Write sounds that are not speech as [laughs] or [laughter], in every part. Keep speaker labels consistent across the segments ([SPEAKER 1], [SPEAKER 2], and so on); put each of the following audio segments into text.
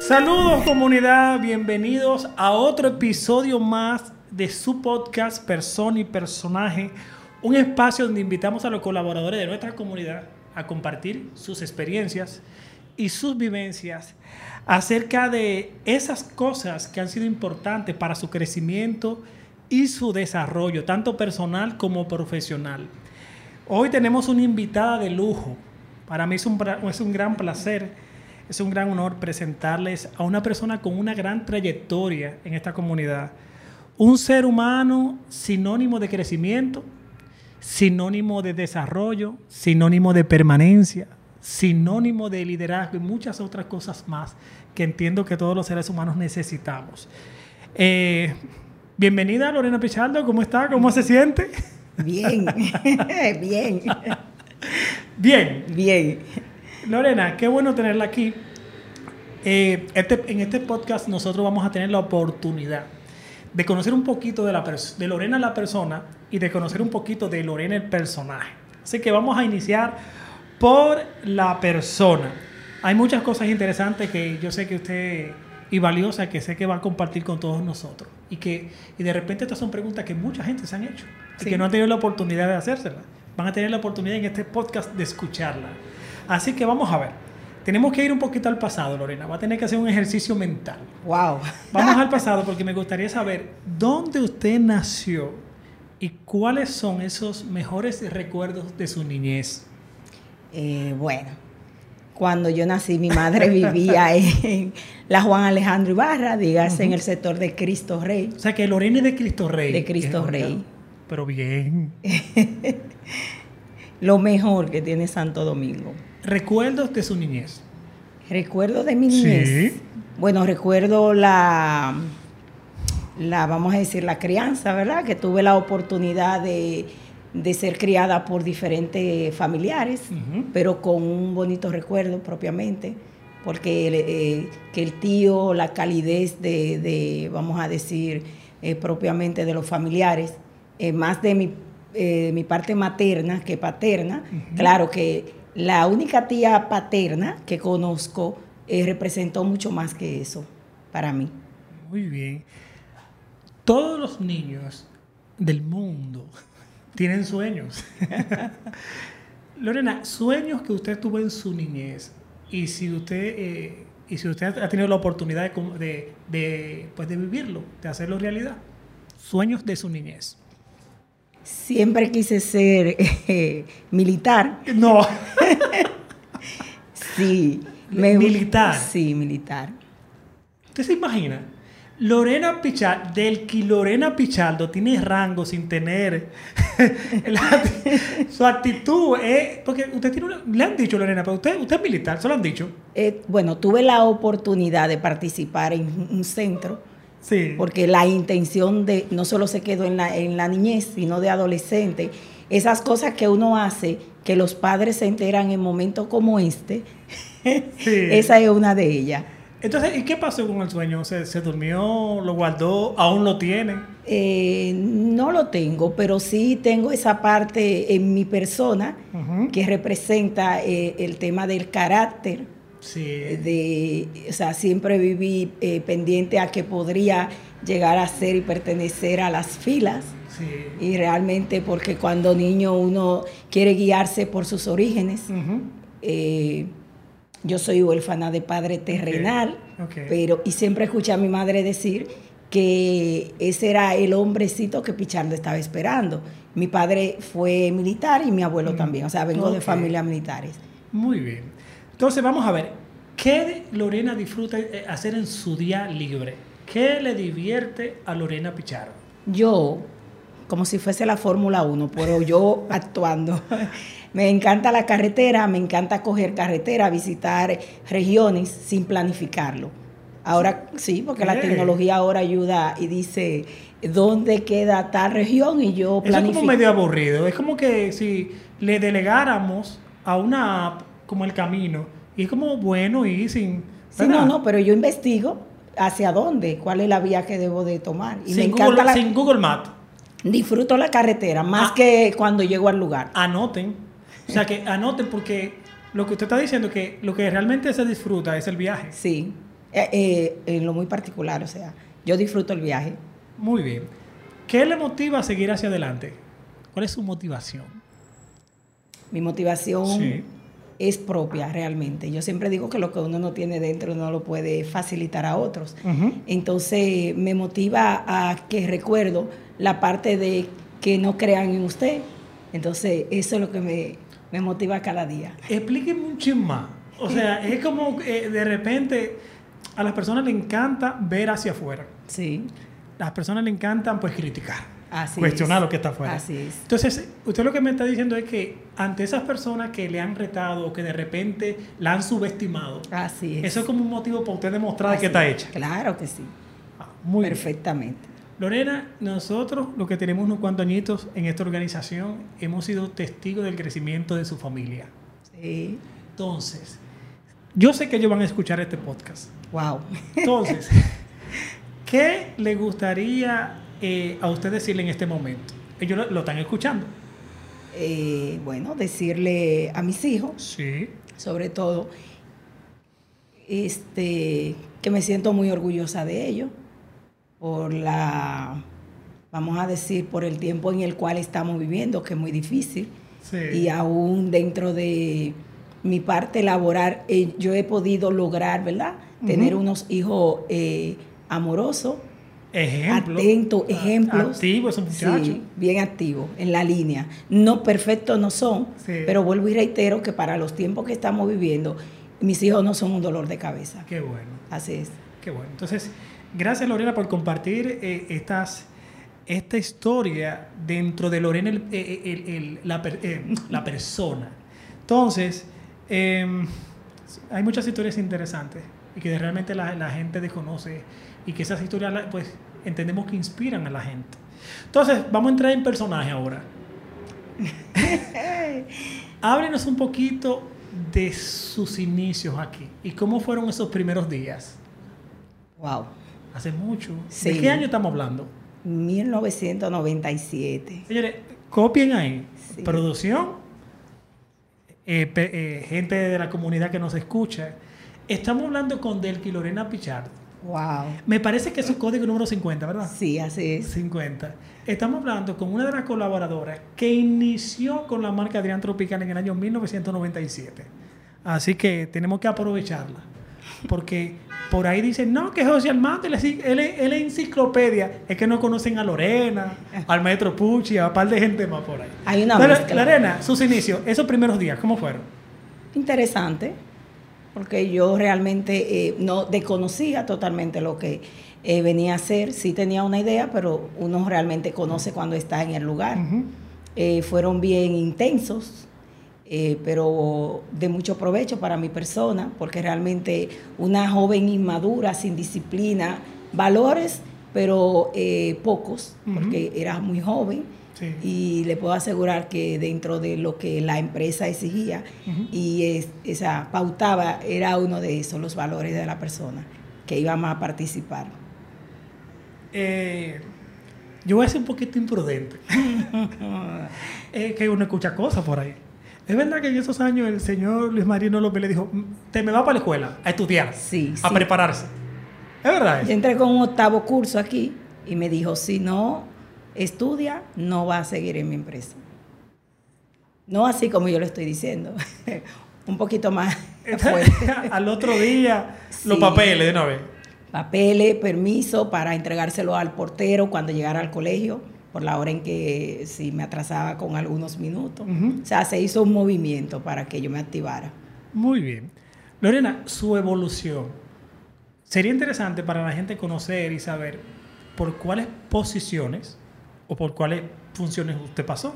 [SPEAKER 1] Saludos comunidad, bienvenidos a otro episodio más de su podcast Persona y Personaje, un espacio donde invitamos a los colaboradores de nuestra comunidad a compartir sus experiencias y sus vivencias acerca de esas cosas que han sido importantes para su crecimiento y su desarrollo, tanto personal como profesional. Hoy tenemos una invitada de lujo. Para mí es un, es un gran placer es un gran honor presentarles a una persona con una gran trayectoria en esta comunidad. Un ser humano sinónimo de crecimiento, sinónimo de desarrollo, sinónimo de permanencia, sinónimo de liderazgo y muchas otras cosas más que entiendo que todos los seres humanos necesitamos. Eh, bienvenida Lorena Pichardo, ¿cómo está? ¿Cómo se siente?
[SPEAKER 2] Bien, [laughs] bien.
[SPEAKER 1] Bien.
[SPEAKER 2] Bien.
[SPEAKER 1] Lorena, qué bueno tenerla aquí. Eh, este, en este podcast nosotros vamos a tener la oportunidad de conocer un poquito de, la de Lorena la persona y de conocer un poquito de Lorena el personaje. Así que vamos a iniciar por la persona. Hay muchas cosas interesantes que yo sé que usted y valiosas que sé que va a compartir con todos nosotros y que y de repente estas son preguntas que mucha gente se han hecho y que no han tenido la oportunidad de hacérselas. Van a tener la oportunidad en este podcast de escucharla. Así que vamos a ver. Tenemos que ir un poquito al pasado, Lorena. Va a tener que hacer un ejercicio mental.
[SPEAKER 2] Wow.
[SPEAKER 1] Vamos al [laughs] pasado porque me gustaría saber dónde usted nació y cuáles son esos mejores recuerdos de su niñez.
[SPEAKER 2] Eh, bueno, cuando yo nací, mi madre vivía [laughs] en la Juan Alejandro Ibarra, dígase, en el sector de Cristo Rey.
[SPEAKER 1] O sea que Lorena es de Cristo Rey.
[SPEAKER 2] De Cristo Rey.
[SPEAKER 1] Pero bien. [laughs]
[SPEAKER 2] lo mejor que tiene Santo Domingo.
[SPEAKER 1] ¿Recuerdos de su niñez?
[SPEAKER 2] Recuerdos de mi niñez. Sí. Bueno, recuerdo la, la, vamos a decir, la crianza, ¿verdad? Que tuve la oportunidad de, ser criada por diferentes familiares, pero con un bonito recuerdo propiamente, porque eh, que el tío, la calidez de, vamos a decir, eh, propiamente de los familiares, eh, más de mi eh, mi parte materna que paterna. Claro que la única tía paterna que conozco eh, representó mucho más que eso para mí.
[SPEAKER 1] Muy bien. Todos los niños del mundo [laughs] tienen sueños. [laughs] Lorena, sueños que usted tuvo en su niñez y si usted y si usted ha tenido la oportunidad de, de, pues de vivirlo, de hacerlo realidad. Sueños de su niñez.
[SPEAKER 2] Siempre quise ser [laughs] eh, militar.
[SPEAKER 1] No. [laughs]
[SPEAKER 2] sí.
[SPEAKER 1] militar.
[SPEAKER 2] Sí, militar.
[SPEAKER 1] ¿Usted se imagina? Lorena Pichardo, del que Lorena Pichardo tiene rango sin tener [laughs] su actitud es, porque usted tiene una, le han dicho Lorena, pero usted, usted es militar, se lo han dicho.
[SPEAKER 2] Eh, bueno, tuve la oportunidad de participar en un centro porque la intención de no solo se quedó en la, en la niñez, sino de adolescente. Esas cosas que uno hace, que los padres se enteran en momentos como este, [laughs] esa es una de ellas.
[SPEAKER 1] Entonces, ¿y qué pasó con el sueño? ¿Se, se durmió? ¿Lo guardó? ¿Aún lo tiene?
[SPEAKER 2] Eh, no lo tengo, pero sí tengo esa parte en mi persona que representa eh, el tema del carácter,
[SPEAKER 1] Sí.
[SPEAKER 2] De, o sea, siempre viví eh, pendiente a que podría llegar a ser y pertenecer a las filas.
[SPEAKER 1] Sí.
[SPEAKER 2] Y realmente porque cuando niño uno quiere guiarse por sus orígenes. Eh, yo soy huérfana de padre terrenal, pero y siempre escuché a mi madre decir que ese era el hombrecito que Pichardo estaba esperando. Mi padre fue militar y mi abuelo también, o sea, vengo de familias militares.
[SPEAKER 1] Muy bien. Entonces vamos a ver, ¿qué Lorena disfruta eh, hacer en su día libre? ¿Qué le divierte a Lorena Pichardo?
[SPEAKER 2] Yo, como si fuese la Fórmula 1, pero yo [laughs] actuando. Me encanta la carretera, me encanta coger carretera, visitar regiones sin planificarlo. Ahora sí, porque la tecnología ahora ayuda y dice dónde queda tal región y yo
[SPEAKER 1] planifico. es como medio aburrido. Es como que si le delegáramos a una app como el camino. Y es como bueno y sin...
[SPEAKER 2] Sí, no, no, pero yo investigo hacia dónde, cuál es la vía que debo de tomar.
[SPEAKER 1] Y sin, Google, la, sin Google Maps.
[SPEAKER 2] Disfruto la carretera más ah. que cuando llego al lugar.
[SPEAKER 1] Anoten. O sea, que anoten porque lo que usted está diciendo que lo que realmente se disfruta es el viaje.
[SPEAKER 2] Sí, eh, eh, en lo muy particular, o sea, yo disfruto el viaje.
[SPEAKER 1] Muy bien. ¿Qué le motiva a seguir hacia adelante? ¿Cuál es su motivación?
[SPEAKER 2] Mi motivación es propia realmente. Yo siempre digo que lo que uno no tiene dentro no lo puede facilitar a otros. Entonces me motiva a que recuerdo la parte de que no crean en usted. Entonces eso es lo que me, me motiva cada día.
[SPEAKER 1] Explíqueme un chisme más. O sea, es como eh, de repente a las personas le encanta ver hacia afuera.
[SPEAKER 2] Sí.
[SPEAKER 1] Las personas le encantan pues criticar.
[SPEAKER 2] Así
[SPEAKER 1] cuestionar lo que está afuera.
[SPEAKER 2] Así es.
[SPEAKER 1] Entonces, usted lo que me está diciendo es que ante esas personas que le han retado o que de repente la han subestimado,
[SPEAKER 2] Así es.
[SPEAKER 1] eso es como un motivo para usted demostrar que está hecha.
[SPEAKER 2] Claro que sí.
[SPEAKER 1] Ah, muy
[SPEAKER 2] Perfectamente.
[SPEAKER 1] Lorena, nosotros, lo que tenemos unos cuantos añitos en esta organización, hemos sido testigos del crecimiento de su familia.
[SPEAKER 2] Sí.
[SPEAKER 1] Entonces, yo sé que ellos van a escuchar este podcast.
[SPEAKER 2] Wow.
[SPEAKER 1] Entonces, [laughs] ¿qué le gustaría eh, a usted decirle en este momento? Ellos lo, están escuchando.
[SPEAKER 2] Eh, bueno, decirle a mis hijos,
[SPEAKER 1] sí.
[SPEAKER 2] sobre todo, este, que me siento muy orgullosa de ellos por la, vamos a decir, por el tiempo en el cual estamos viviendo, que es muy difícil.
[SPEAKER 1] Sí.
[SPEAKER 2] Y aún dentro de mi parte laboral, eh, yo he podido lograr, ¿verdad? Tener unos hijos eh, amorosos,
[SPEAKER 1] Ejemplo.
[SPEAKER 2] atentos, ejemplos.
[SPEAKER 1] Activos esos muchachos.
[SPEAKER 2] Sí, bien activos, en la línea. No perfectos no son,
[SPEAKER 1] Sí.
[SPEAKER 2] pero vuelvo y reitero que para los tiempos que estamos viviendo, mis hijos no son un dolor de cabeza.
[SPEAKER 1] Qué bueno.
[SPEAKER 2] Así es.
[SPEAKER 1] Qué bueno. Entonces, gracias Lorena por compartir eh, estas, esta historia dentro de Lorena, el- eh, el- el- la, eh, [laughs] la persona. Entonces, eh, hay muchas historias interesantes y que realmente la, la gente desconoce y que esas historias, pues, entendemos que inspiran a la gente. Entonces, vamos a entrar en personaje ahora. [laughs] Háblenos un poquito de sus inicios aquí y cómo fueron esos primeros días.
[SPEAKER 2] Wow.
[SPEAKER 1] Hace mucho. ¿De qué año estamos hablando?
[SPEAKER 2] 1997.
[SPEAKER 1] Señores, copien ahí.
[SPEAKER 2] Sí.
[SPEAKER 1] Producción, eh, eh, gente de la comunidad que nos escucha. Estamos hablando con Delki Lorena Pichardo.
[SPEAKER 2] Wow.
[SPEAKER 1] Me parece que es su código número 50, ¿verdad?
[SPEAKER 2] Sí, así es.
[SPEAKER 1] 50. Estamos hablando con una de las colaboradoras que inició con la marca Adrián Tropical en el año 1997. Así que tenemos que aprovecharla. Porque por ahí dicen, no, que José Armando, él es, él es- él es enciclopedia. Es que no conocen a Lorena, [laughs] al maestro Pucci, a un par de gente más por ahí.
[SPEAKER 2] Hay una mezcla.
[SPEAKER 1] Lorena, sus inicios, esos primeros días, ¿cómo fueron?
[SPEAKER 2] Interesante, porque yo realmente eh, no desconocía totalmente lo que eh, venía a hacer. Sí tenía una idea, pero uno realmente conoce cuando está en el lugar. Eh, fueron bien intensos, eh, pero de mucho provecho para mi persona, porque realmente una joven inmadura, sin disciplina, valores, pero eh, pocos, porque era muy joven.
[SPEAKER 1] Sí.
[SPEAKER 2] Y le puedo asegurar que dentro de lo que la empresa exigía y es- esa pautaba era uno de esos, los valores de la persona que íbamos a participar.
[SPEAKER 1] Eh, yo voy a ser un poquito imprudente. [laughs] es que uno escucha cosas por ahí. Es verdad que en esos años el señor Luis Marino López le dijo, te me va para la escuela a estudiar,
[SPEAKER 2] Sí,
[SPEAKER 1] a
[SPEAKER 2] sí.
[SPEAKER 1] prepararse. Es verdad
[SPEAKER 2] Yo entré con un octavo curso aquí y me dijo, si no estudia, no va a seguir en mi empresa. No así como yo lo estoy diciendo, [laughs] un poquito más fuerte. [laughs]
[SPEAKER 1] Al otro día, los
[SPEAKER 2] Sí.
[SPEAKER 1] papeles de una vez.
[SPEAKER 2] Papeles, permiso para entregárselo al portero cuando llegara al colegio, por la hora en que si me atrasaba con algunos minutos. O sea, se hizo un movimiento para que yo me activara.
[SPEAKER 1] Muy bien. Lorena, su evolución. Sería interesante para la gente conocer y saber por cuáles posiciones o por cuáles funciones usted pasó.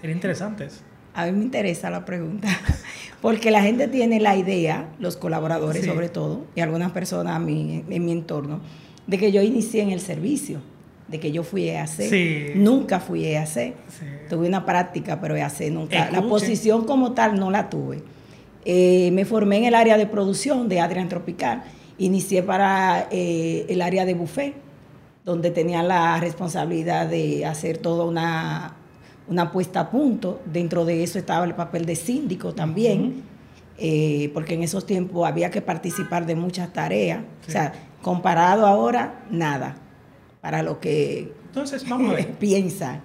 [SPEAKER 1] Sería interesante eso.
[SPEAKER 2] A mí me interesa la pregunta, [laughs] porque la gente tiene la idea, los colaboradores
[SPEAKER 1] Sí.
[SPEAKER 2] sobre todo, y algunas personas a mí, en mi entorno, de que yo inicié en el servicio, de que yo fui EAC.
[SPEAKER 1] Sí.
[SPEAKER 2] Nunca fui EAC.
[SPEAKER 1] Sí.
[SPEAKER 2] Tuve una práctica, pero EAC nunca. La posición como tal no la tuve. Eh, me formé en el área de producción de Adrian Tropical. Inicié para eh, el área de buffet, donde tenía la responsabilidad de hacer toda una, una puesta a punto. Dentro de eso estaba el papel de síndico también. eh, porque en esos tiempos había que participar de muchas tareas. O sea, comparado ahora, nada. Para lo que
[SPEAKER 1] Entonces, vamos a ver. [laughs]
[SPEAKER 2] piensan.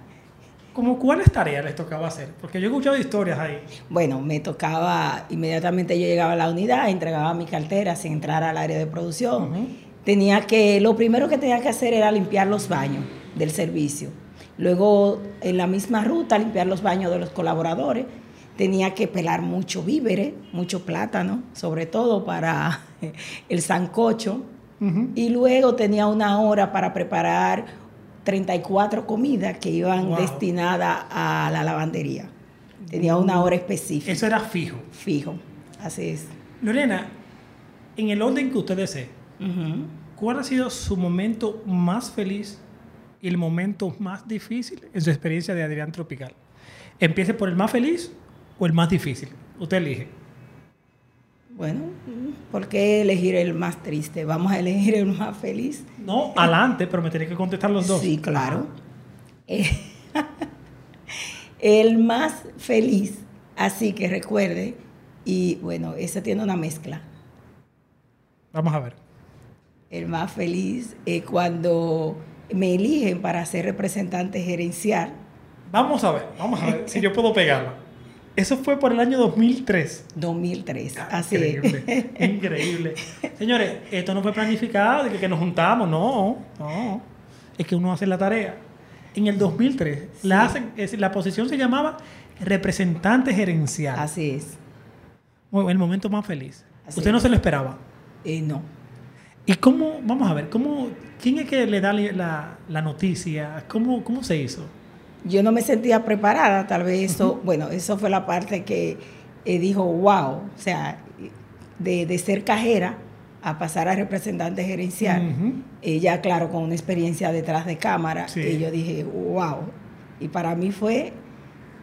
[SPEAKER 1] ¿Cómo cuáles tareas les tocaba hacer? Porque yo he escuchado historias ahí.
[SPEAKER 2] Bueno, me tocaba, inmediatamente yo llegaba a la unidad, entregaba mi cartera sin entrar al área de producción. Tenía que, lo primero que tenía que hacer era limpiar los baños del servicio. Luego, en la misma ruta, limpiar los baños de los colaboradores. Tenía que pelar mucho víveres, mucho plátano, sobre todo para [laughs] el sancocho. Y luego tenía una hora para preparar 34 comidas que iban
[SPEAKER 1] Wow.
[SPEAKER 2] destinadas a la lavandería. Tenía una hora específica.
[SPEAKER 1] Eso era fijo.
[SPEAKER 2] Fijo. Así es.
[SPEAKER 1] Lorena, en el orden que usted desee, ¿cuál ha sido su momento más feliz y el momento más difícil en su experiencia de Adrián Tropical? Empiece por el más feliz o el más difícil. Usted elige.
[SPEAKER 2] Bueno, ¿por qué elegir el más triste? Vamos a elegir el más feliz.
[SPEAKER 1] No, adelante, pero me tiene que contestar los dos.
[SPEAKER 2] Sí, claro. Eh, [laughs] el más feliz, así que recuerde, y bueno, ese tiene una mezcla.
[SPEAKER 1] Vamos a ver.
[SPEAKER 2] El más feliz es cuando me eligen para ser representante gerencial.
[SPEAKER 1] Vamos a ver, vamos a ver si yo puedo pegarla. Eso fue por el año 2003.
[SPEAKER 2] 2003. Así es.
[SPEAKER 1] increíble, increíble. Señores, esto no fue planificado de que, que nos juntamos, no, no. Es que uno hace la tarea. En el 2003, la, hacen- es- la posición se llamaba representante gerencial.
[SPEAKER 2] Así es.
[SPEAKER 1] Muy- el momento más feliz.
[SPEAKER 2] Así
[SPEAKER 1] Usted no se lo esperaba.
[SPEAKER 2] Eh, no.
[SPEAKER 1] ¿Y cómo, vamos a ver, cómo, quién es que le da la, la noticia? ¿Cómo, ¿Cómo se hizo?
[SPEAKER 2] Yo no me sentía preparada, tal vez eso, bueno, eso fue la parte que eh, dijo, wow, o sea, de, de ser cajera a pasar a representante gerencial.
[SPEAKER 1] Ujú.
[SPEAKER 2] Ella, claro, con una experiencia detrás de cámara,
[SPEAKER 1] Sí.
[SPEAKER 2] y yo dije, wow. Y para mí fue...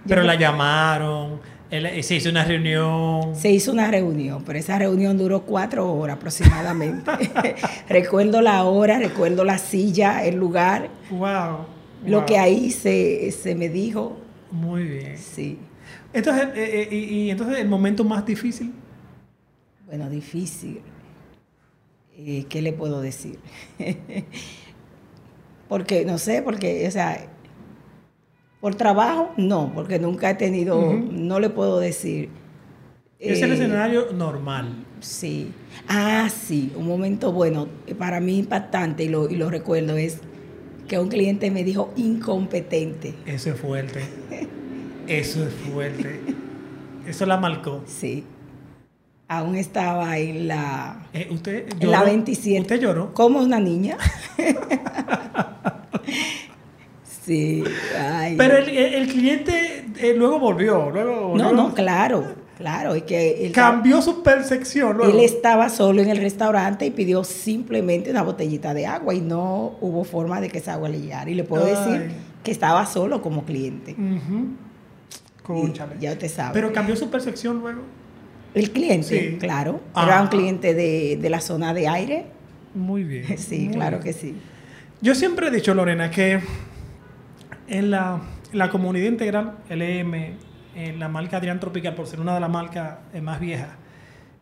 [SPEAKER 1] Pero la llamaron, él- se hizo una reunión.
[SPEAKER 2] Se hizo una reunión, pero esa reunión duró cuatro horas aproximadamente. [laughs] recuerdo la hora, recuerdo la silla, el lugar,
[SPEAKER 1] Wow.
[SPEAKER 2] lo que ahí se, se me dijo.
[SPEAKER 1] Muy bien.
[SPEAKER 2] Sí,
[SPEAKER 1] Entonces, eh, eh, y, y entonces el momento más difícil.
[SPEAKER 2] bueno, difícil. Eh, ¿Qué le puedo decir? [laughs] porque, no sé, porque, o sea, por trabajo, no, porque nunca he tenido, no le puedo decir.
[SPEAKER 1] Es el
[SPEAKER 2] Eh,
[SPEAKER 1] escenario normal.
[SPEAKER 2] Sí. Ah, sí, un momento bueno, para mí impactante y lo, y lo recuerdo es que un cliente me dijo incompetente.
[SPEAKER 1] Eso es fuerte. Eso es fuerte. Eso la marcó.
[SPEAKER 2] Sí. Aún estaba en la,
[SPEAKER 1] Eh, usted
[SPEAKER 2] en la
[SPEAKER 1] lloró.
[SPEAKER 2] 27.
[SPEAKER 1] Usted lloró.
[SPEAKER 2] Como una niña. [laughs] sí. ay.
[SPEAKER 1] Pero el, el- cliente eh, luego volvió. Luego
[SPEAKER 2] no,
[SPEAKER 1] volvió.
[SPEAKER 2] no, claro, claro. Es que él,
[SPEAKER 1] Cambió su percepción. luego.
[SPEAKER 2] él estaba solo en el restaurante y pidió simplemente una botellita de agua y no hubo forma de que esa agua le llegara. Y le puedo
[SPEAKER 1] Ay.
[SPEAKER 2] decir que estaba solo como cliente. Y
[SPEAKER 1] Cónchale.
[SPEAKER 2] ya usted sabe.
[SPEAKER 1] Pero cambió su percepción luego.
[SPEAKER 2] el cliente,
[SPEAKER 1] Sí.
[SPEAKER 2] claro.
[SPEAKER 1] Ah.
[SPEAKER 2] Era un cliente de, de la zona de aire.
[SPEAKER 1] Muy bien. [laughs]
[SPEAKER 2] Sí,
[SPEAKER 1] muy
[SPEAKER 2] claro
[SPEAKER 1] bien.
[SPEAKER 2] que sí.
[SPEAKER 1] Yo siempre he dicho, Lorena, que en la, la comunidad integral, LM, en la marca Adrián Tropical, por ser una de las marcas eh, más viejas,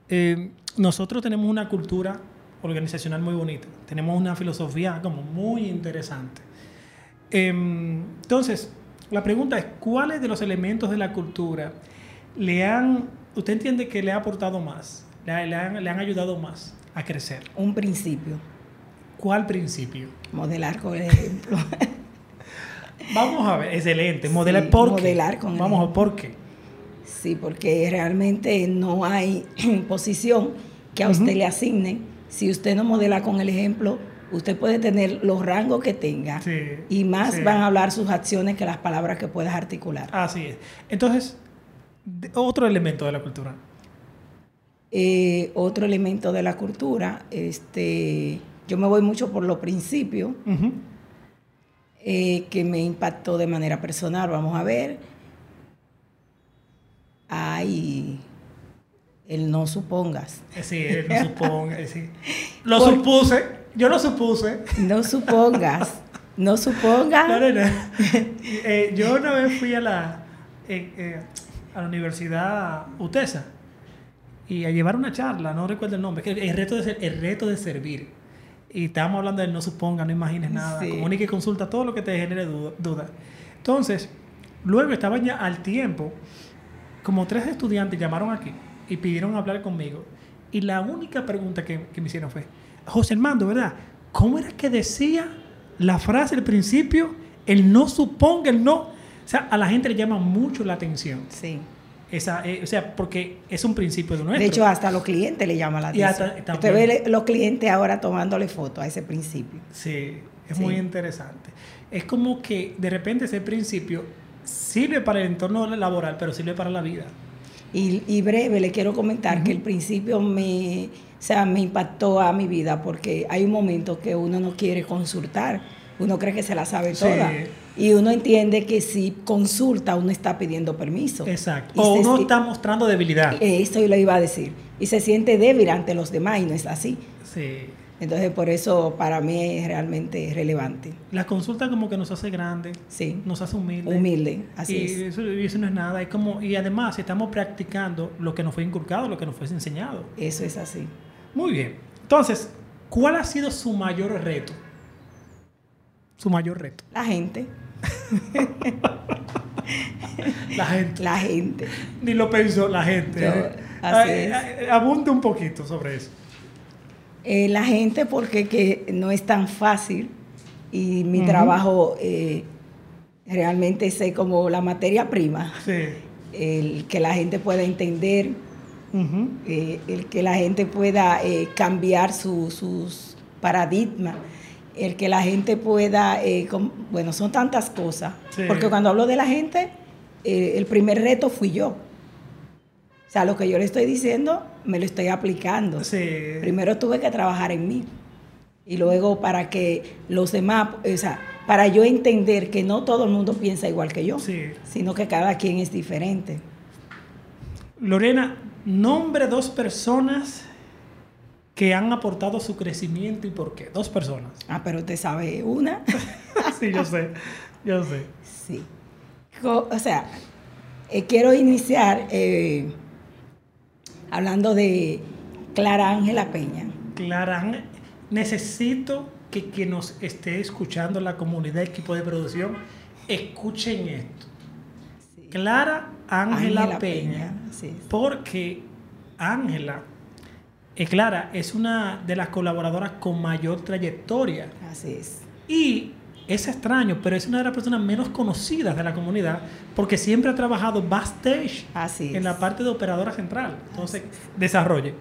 [SPEAKER 1] eh, nosotros tenemos una cultura organizacional muy bonita. Tenemos una filosofía como muy interesante. Em, entonces, la pregunta es, ¿cuáles de los elementos de la cultura le han, usted entiende que le ha aportado más, le, le han, le han ayudado más a crecer?
[SPEAKER 2] Un principio.
[SPEAKER 1] ¿Cuál principio?
[SPEAKER 2] Modelar el ejemplo. [laughs]
[SPEAKER 1] Vamos a ver, excelente. Modelar
[SPEAKER 2] Sí,
[SPEAKER 1] por qué.
[SPEAKER 2] modelar con el
[SPEAKER 1] Vamos a por qué.
[SPEAKER 2] Sí, porque realmente no hay [clears throat] posición que a usted le asignen. Si usted no modela con el ejemplo, usted puede tener los rangos que tenga
[SPEAKER 1] Sí,
[SPEAKER 2] y más
[SPEAKER 1] sí.
[SPEAKER 2] van a hablar sus acciones que las palabras que puedas articular.
[SPEAKER 1] Así es. Entonces, otro elemento de la cultura.
[SPEAKER 2] Eh, otro elemento de la cultura, este, yo me voy mucho por los principios
[SPEAKER 1] Ujú.
[SPEAKER 2] Eh, que me impactó de manera personal. Vamos a ver. Ay, el no supongas.
[SPEAKER 1] Eh, Sí, eh, lo [laughs] suponga, eh, sí. Lo
[SPEAKER 2] Por-
[SPEAKER 1] supuse. Yo lo supuse.
[SPEAKER 2] No supongas. No supongas.
[SPEAKER 1] Lorena, [laughs] eh, yo una vez fui a la, eh, a la Universidad UTESA y a llevar una charla, no recuerdo el nombre, que el reto de, ser, el reto de servir. Y estábamos hablando de no suponga, no imagines nada,
[SPEAKER 2] Sí.
[SPEAKER 1] comunica y consulta todo lo que te genere duda. duda. Entonces, luego estaban ya al tiempo, como tres estudiantes llamaron aquí y pidieron hablar conmigo. Y la única pregunta que, que me hicieron fue, José Armando, ¿verdad? ¿Cómo era que decía la frase al principio? El no suponga, el no. O sea, a la gente le llama mucho la atención.
[SPEAKER 2] Sí.
[SPEAKER 1] Esa, eh, o sea, porque es un principio de nuestro.
[SPEAKER 2] De hecho, hasta a los clientes le llama la
[SPEAKER 1] Y
[SPEAKER 2] atención.
[SPEAKER 1] hasta-
[SPEAKER 2] Usted ve los clientes ahora tomándole foto a ese principio.
[SPEAKER 1] Sí, es
[SPEAKER 2] Sí.
[SPEAKER 1] muy interesante. Es como que de repente ese principio sirve para el entorno laboral, pero sirve para la vida.
[SPEAKER 2] Y, y breve, le quiero comentar que el principio me, o sea, me impactó a mi vida porque hay un momento que uno no quiere consultar, uno cree que se la sabe
[SPEAKER 1] Sí.
[SPEAKER 2] Y uno entiende que si consulta, uno está pidiendo permiso.
[SPEAKER 1] Exacto. O uno está mostrando debilidad.
[SPEAKER 2] Eso yo le iba a decir. Y se siente débil ante los demás y no es así.
[SPEAKER 1] Sí.
[SPEAKER 2] Entonces, por eso para mí es realmente relevante.
[SPEAKER 1] La consulta como que nos hace grandes,
[SPEAKER 2] Sí.
[SPEAKER 1] nos hace humildes.
[SPEAKER 2] Humilde, así
[SPEAKER 1] y
[SPEAKER 2] es.
[SPEAKER 1] Eso, y eso no es nada. Es como, y además estamos practicando lo que nos fue inculcado, lo que nos fue enseñado.
[SPEAKER 2] Eso es así.
[SPEAKER 1] Muy bien. Entonces, ¿cuál ha sido su mayor reto? Su mayor reto.
[SPEAKER 2] La gente,
[SPEAKER 1] La gente.
[SPEAKER 2] la gente.
[SPEAKER 1] Ni lo pensó la gente.
[SPEAKER 2] Yo-
[SPEAKER 1] ¿eh?
[SPEAKER 2] así es.
[SPEAKER 1] Abunde un poquito sobre eso.
[SPEAKER 2] Eh, la gente porque que no es tan fácil y mi trabajo eh, realmente es como la materia prima,
[SPEAKER 1] Sí.
[SPEAKER 2] el que la gente pueda entender, eh, el que la gente pueda cambiar su- sus paradigmas, el que la gente pueda, eh, bueno, son tantas cosas,
[SPEAKER 1] Sí.
[SPEAKER 2] porque cuando hablo de la gente, eh, el primer reto fui yo. O sea, lo que yo le estoy diciendo, me lo estoy aplicando.
[SPEAKER 1] Sí.
[SPEAKER 2] Primero tuve que trabajar en mí. Y luego para que los demás, o sea, para yo entender que no todo el mundo piensa igual que yo,
[SPEAKER 1] Sí.
[SPEAKER 2] sino que cada quien es diferente.
[SPEAKER 1] Lorena, nombre dos personas que han aportado su crecimiento y por qué. Dos personas.
[SPEAKER 2] Ah, pero usted sabe una. [laughs]
[SPEAKER 1] sí, yo sé. Yo sé.
[SPEAKER 2] sí. O sea, eh, quiero iniciar eh, hablando de Clara Ángela Peña.
[SPEAKER 1] Clara, necesito que quien nos esté escuchando, la comunidad, equipo de producción, escuchen esto.
[SPEAKER 2] Sí.
[SPEAKER 1] Clara Ángela Peña. Porque Ángela, eh, Clara, es una de las colaboradoras con mayor trayectoria.
[SPEAKER 2] Así es.
[SPEAKER 1] Y es extraño, pero es una de las personas menos conocidas de la comunidad porque siempre ha trabajado backstage
[SPEAKER 2] Así
[SPEAKER 1] en la parte de operadora central. Entonces, desarrolle.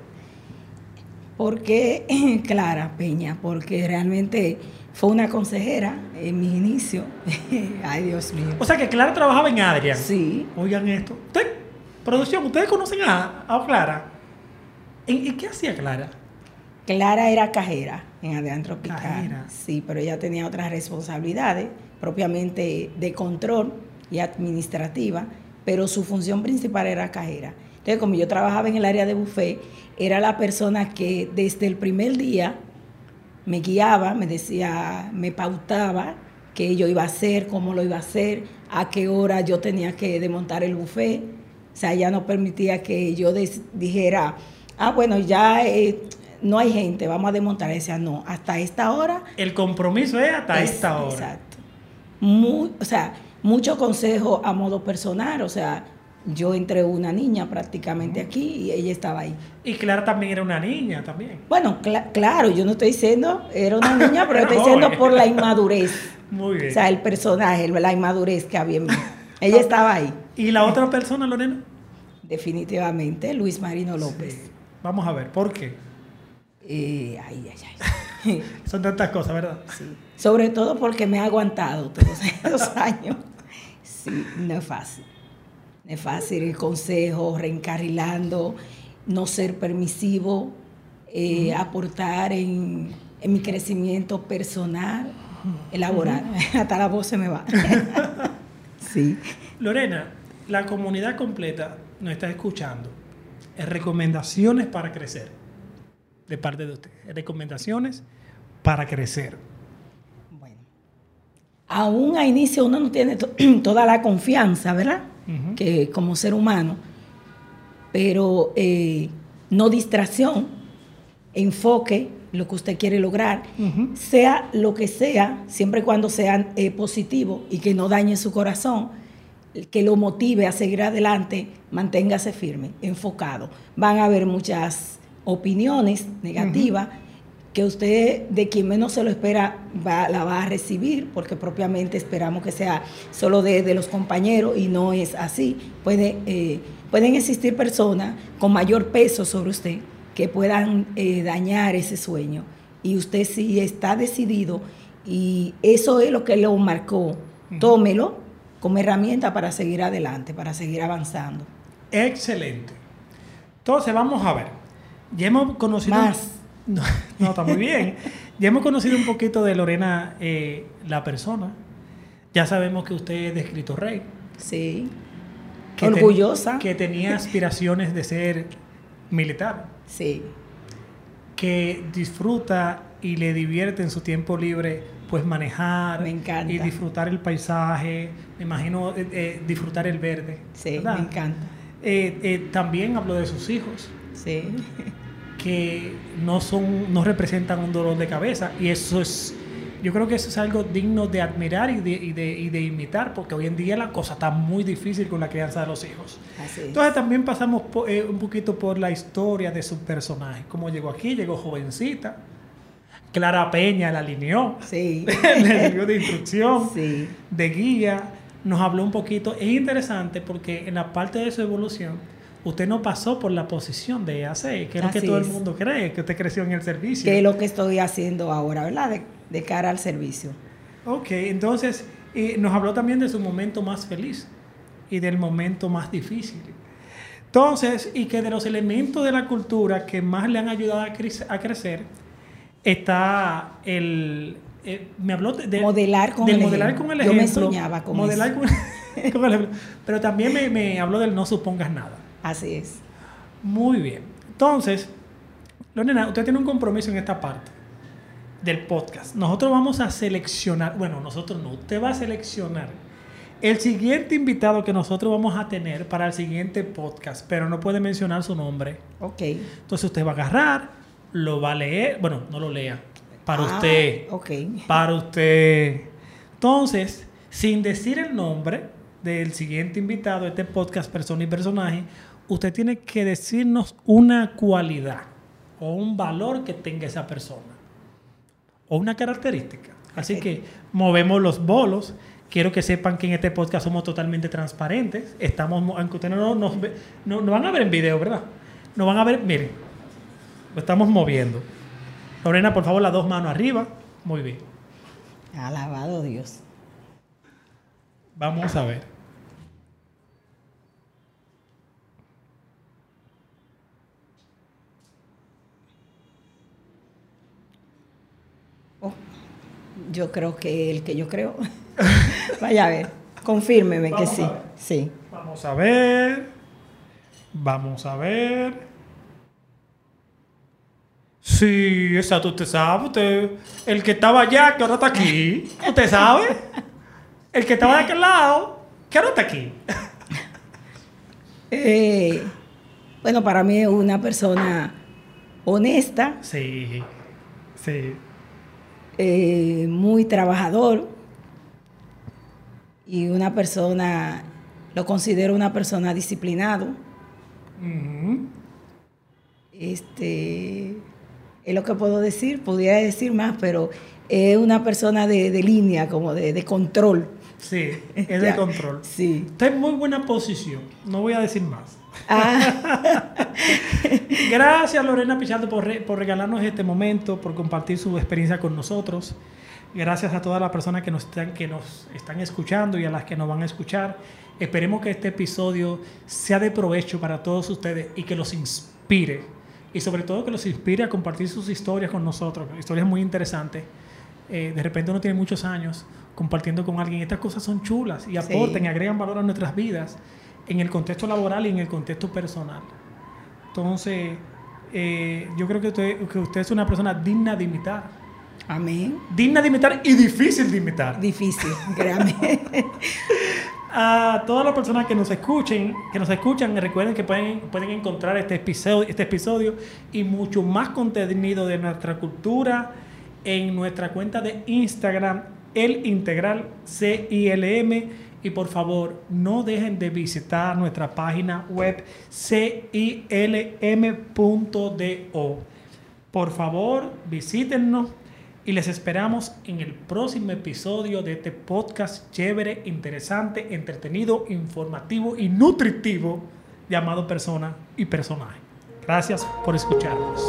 [SPEAKER 2] ¿Por qué [laughs] Clara Peña? Porque realmente fue una consejera en mis inicios. [laughs] Ay, Dios mío.
[SPEAKER 1] O sea que Clara trabajaba en Adrian.
[SPEAKER 2] Sí,
[SPEAKER 1] Oigan esto. Usted, producción, ¿ustedes conocen a, a Clara? ¿En, en qué hacía Clara?
[SPEAKER 2] Clara era cajera en Adrián Tropical.
[SPEAKER 1] Cajera.
[SPEAKER 2] Sí, pero ella tenía otras responsabilidades, propiamente de control y administrativa, pero su función principal era cajera. Entonces, como yo trabajaba en el área de buffet, era la persona que desde el primer día me guiaba, me decía, me pautaba qué yo iba a hacer, cómo lo iba a hacer, a qué hora yo tenía que desmontar el buffet. O sea, ella no permitía que yo dijera, ah, bueno, ya eh, no hay gente, vamos a desmontar. Decía, no, hasta esta hora.
[SPEAKER 1] El compromiso es hasta
[SPEAKER 2] es-
[SPEAKER 1] esta hora.
[SPEAKER 2] Exacto. Muy- o sea, mucho consejo a modo personal. O sea, yo entré una niña prácticamente aquí y ella estaba ahí.
[SPEAKER 1] Y Clara también era una niña también.
[SPEAKER 2] Bueno, cla- claro, yo no estoy diciendo, era una niña, pero estoy diciendo por la [laughs] inmadurez.
[SPEAKER 1] Muy bien.
[SPEAKER 2] O sea, el personaje, la inmadurez que había en mí. Ella [laughs] estaba ahí,
[SPEAKER 1] ¿Y la otra persona, Lorena?
[SPEAKER 2] definitivamente, Luis Marino López.
[SPEAKER 1] Sí. Vamos a ver, ¿por qué?
[SPEAKER 2] Eh, ay, ay, ay. [laughs]
[SPEAKER 1] Son tantas cosas, ¿verdad?
[SPEAKER 2] Sí. Sobre todo porque me ha aguantado todos esos [laughs] años. Sí, no es fácil. No es fácil el consejo, reencarrilando, no ser permisivo, eh, aportar en, en mi crecimiento personal, elaborar. [laughs] Hasta la voz se me va. sí.
[SPEAKER 1] Lorena, la comunidad completa nos está escuchando. Eh, Recomendaciones para crecer. De parte de usted. Recomendaciones para crecer.
[SPEAKER 2] Bueno. Aún a inicio uno no tiene to- [clears throat] toda la confianza, ¿verdad? Que como ser humano, pero eh, no distracción, enfoque lo que usted quiere lograr, sea lo que sea, siempre y cuando sea eh, positivo y que no dañe su corazón, que lo motive a seguir adelante, manténgase firme, enfocado. Van a haber muchas opiniones negativas que usted, de quien menos se lo espera, va, la va a recibir, porque propiamente esperamos que sea solo de, los compañeros y no es así. Puede, eh, pueden existir personas con mayor peso sobre usted que puedan eh, dañar ese sueño. Y usted si está decidido y eso es lo que lo marcó, tómelo como herramienta para seguir adelante, para seguir avanzando.
[SPEAKER 1] Excelente. Entonces vamos a ver. Ya hemos conocido...
[SPEAKER 2] Más. [laughs]
[SPEAKER 1] No, está muy bien. ya hemos conocido un poquito de Lorena, eh, la persona. Ya sabemos que usted es de escrito rey.
[SPEAKER 2] Sí. Orgullosa.
[SPEAKER 1] que tenía aspiraciones de ser militar.
[SPEAKER 2] Sí.
[SPEAKER 1] Que disfruta y le divierte en su tiempo libre, pues manejar
[SPEAKER 2] me encanta.
[SPEAKER 1] y disfrutar el paisaje, me imagino eh, eh, disfrutar el verde.
[SPEAKER 2] Sí, me encanta.
[SPEAKER 1] Eh, también hablo de sus hijos.
[SPEAKER 2] Sí. [laughs]
[SPEAKER 1] Que no son, no representan un dolor de cabeza. Y eso es yo creo que eso es algo digno de admirar y de, y de, y de imitar, porque hoy en día la cosa está muy difícil con la crianza de los hijos. Entonces también pasamos eh, un poquito por la historia de su personaje. Como llegó aquí, llegó jovencita. Clara Peña la alineó.
[SPEAKER 2] Sí. [laughs]
[SPEAKER 1] Le dio de instrucción, de guía. Nos habló un poquito. Es interesante porque en la parte de su evolución, usted no pasó por la posición de EAC, que es lo que todo el mundo cree, que usted creció en el servicio.
[SPEAKER 2] Que es lo que estoy haciendo ahora, ¿verdad? De, cara al servicio.
[SPEAKER 1] Ok, entonces nos habló también de su momento más feliz y del momento más difícil. Entonces, y que de los elementos de la cultura que más le han ayudado a, crecer, está el, eh, me habló de
[SPEAKER 2] modelar con,
[SPEAKER 1] el, modelar con el ejemplo.
[SPEAKER 2] Yo me soñaba con
[SPEAKER 1] modelar Con, [laughs] con el ejemplo. Pero también me, me, habló del no supongas nada.
[SPEAKER 2] Así es.
[SPEAKER 1] Muy bien. Entonces, Lorena, usted tiene un compromiso en esta parte del podcast. Nosotros vamos a seleccionar, bueno, nosotros no, usted va a seleccionar el siguiente invitado que nosotros vamos a tener para el siguiente podcast, pero no puede mencionar su nombre.
[SPEAKER 2] Ok.
[SPEAKER 1] Entonces usted va a agarrar, lo va a leer, bueno, no lo lea, para ah, usted.
[SPEAKER 2] Ok.
[SPEAKER 1] Para usted. Entonces, sin decir el nombre del siguiente invitado, de este podcast, persona y personaje, usted tiene que decirnos una cualidad o un valor que tenga esa persona o una característica. Así que movemos los bolos. Quiero que sepan que en este podcast somos totalmente transparentes. Estamos, aunque ustedes no nos no, no, van a ver en video, ¿verdad? No van a ver, miren, estamos moviendo. Lorena, por favor, las dos manos arriba. Muy bien.
[SPEAKER 2] Alabado Dios.
[SPEAKER 1] Vamos a ver.
[SPEAKER 2] Yo creo que el que yo creo. [laughs] Vaya a ver, confírmeme que sí. Sí.
[SPEAKER 1] Vamos a ver. Vamos a ver. Sí, exacto, usted sabe, usted, el que estaba allá, que ahora está aquí, usted sabe, el que estaba de aquel lado, que ahora está aquí. [laughs]
[SPEAKER 2] Eh, bueno, para mí es una persona honesta.
[SPEAKER 1] Sí, sí.
[SPEAKER 2] Eh, muy trabajador y una persona, lo considero una persona disciplinado. Este es lo que puedo decir, podría decir más, pero es una persona de, línea, como de, control.
[SPEAKER 1] Sí, [laughs] es de control.
[SPEAKER 2] Sí.
[SPEAKER 1] Está en muy buena posición, no voy a decir más. Ah. [laughs] Gracias Lorena Pichardo por, por regalarnos este momento, por compartir su experiencia con nosotros. Gracias a todas las personas que nos, están, que nos están escuchando y a las que nos van a escuchar. Esperemos que este episodio sea de provecho para todos ustedes y que los inspire. Y sobre todo que los inspire a compartir sus historias con nosotros. Historias muy interesantes. Eh, de repente uno tiene muchos años compartiendo con alguien. Estas cosas son chulas y aportan y agregan valor a nuestras vidas en el contexto laboral y en el contexto personal. Entonces, eh, yo creo que usted, que usted es una persona digna de imitar.
[SPEAKER 2] Amén.
[SPEAKER 1] Digna de imitar y difícil de imitar.
[SPEAKER 2] Difícil, créame. [laughs]
[SPEAKER 1] A todas las personas que nos escuchen, que nos escuchan, recuerden que pueden, pueden encontrar este episodio, este episodio y mucho más contenido de nuestra cultura en nuestra cuenta de Instagram, el integral CILM. Y por favor, no dejen de visitar nuestra página web cilm.do. Por favor, visítenos y les esperamos en el próximo episodio de este podcast chévere, interesante, entretenido, informativo y nutritivo llamado Persona y Personaje. Gracias por escucharnos.